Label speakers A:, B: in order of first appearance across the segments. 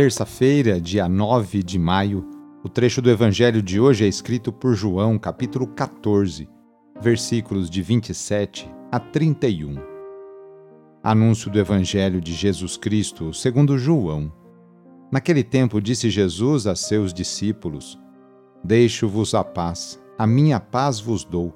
A: Terça-feira, dia 9 de maio, o trecho do Evangelho de hoje é escrito por João, capítulo 14, versículos de 27 a 31. Anúncio do Evangelho de Jesus Cristo segundo João. Naquele tempo disse Jesus a seus discípulos: Deixo-vos a paz, a minha paz vos dou,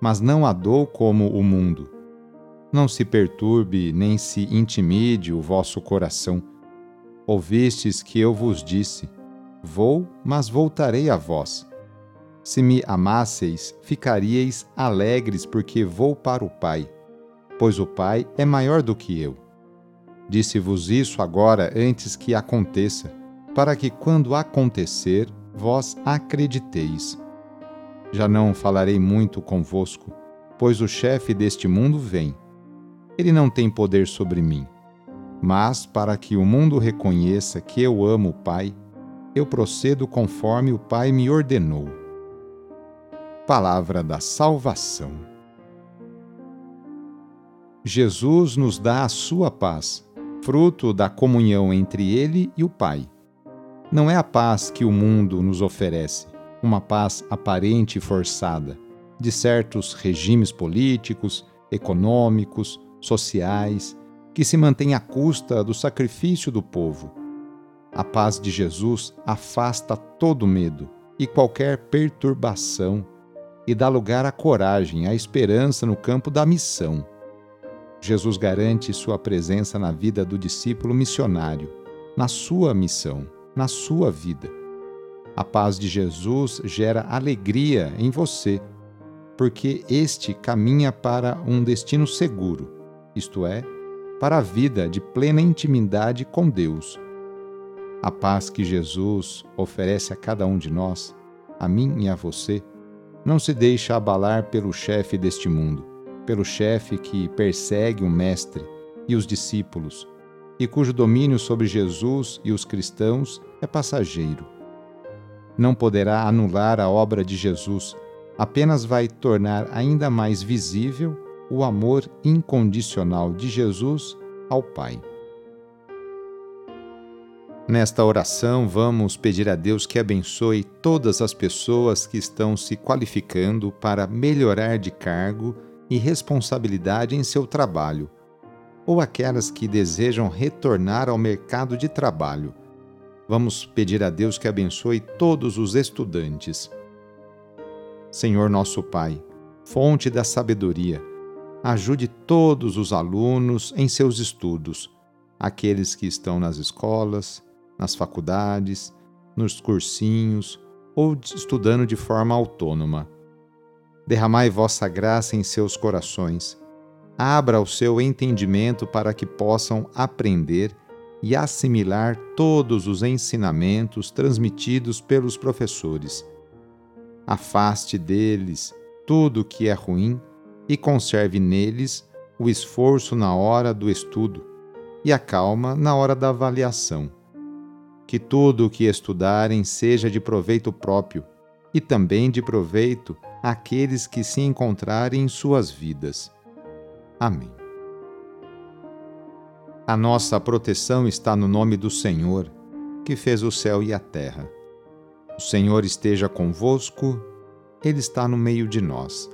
A: mas não a dou como o mundo. Não se perturbe nem se intimide o vosso coração Ouvistes que eu vos disse: Vou, mas voltarei a vós. Se me amasseis, ficaríeis alegres, porque vou para o Pai, pois o Pai é maior do que eu. Disse-vos isso agora antes que aconteça, para que quando acontecer, vós acrediteis. Já não falarei muito convosco, pois o chefe deste mundo vem. Ele não tem poder sobre mim mas para que o mundo reconheça que eu amo o Pai, eu procedo conforme o Pai me ordenou. Palavra da Salvação. Jesus nos dá a sua paz, fruto da comunhão entre Ele e o Pai. Não é a paz que o mundo nos oferece, uma paz aparente e forçada, de certos regimes políticos, econômicos, sociais que se mantém à custa do sacrifício do povo. A paz de Jesus afasta todo medo e qualquer perturbação e dá lugar à coragem, à esperança no campo da missão. Jesus garante sua presença na vida do discípulo missionário, na sua missão, na sua vida. A paz de Jesus gera alegria em você, porque este caminha para um destino seguro, isto é, para a vida de plena intimidade com Deus. A paz que Jesus oferece a cada um de nós, a mim e a você, não se deixa abalar pelo chefe deste mundo, pelo chefe que persegue o Mestre e os discípulos, e cujo domínio sobre Jesus e os cristãos é passageiro. Não poderá anular a obra de Jesus, apenas vai tornar ainda mais visível o amor incondicional de Jesus ao Pai. Nesta oração, vamos pedir a Deus que abençoe todas as pessoas que estão se qualificando para melhorar de cargo e responsabilidade em seu trabalho, ou aquelas que desejam retornar ao mercado de trabalho. Vamos pedir a Deus que abençoe todos os estudantes. Senhor nosso Pai, fonte da sabedoria, ajude todos os alunos em seus estudos, aqueles que estão nas escolas, nas faculdades, nos cursinhos ou estudando de forma autônoma. Derramai vossa graça em seus corações. Abra o seu entendimento para que possam aprender e assimilar todos os ensinamentos transmitidos pelos professores. Afaste deles tudo o que é ruim e conserve neles o esforço na hora do estudo e a calma na hora da avaliação. Que tudo o que estudarem seja de proveito próprio e também de proveito àqueles que se encontrarem em suas vidas. Amém. A nossa proteção está no nome do Senhor, que fez o céu e a terra. O Senhor esteja convosco, Ele está no meio de nós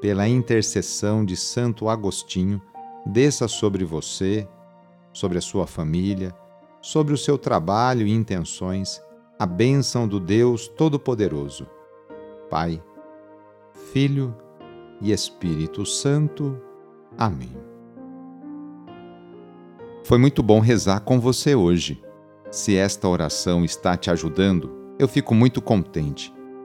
A: pela intercessão de Santo Agostinho, desça sobre você, sobre a sua família, sobre o seu trabalho e intenções a bênção do Deus Todo-Poderoso, Pai, Filho e Espírito Santo. Amém. Foi muito bom rezar com você hoje. Se esta oração está te ajudando, eu fico muito contente.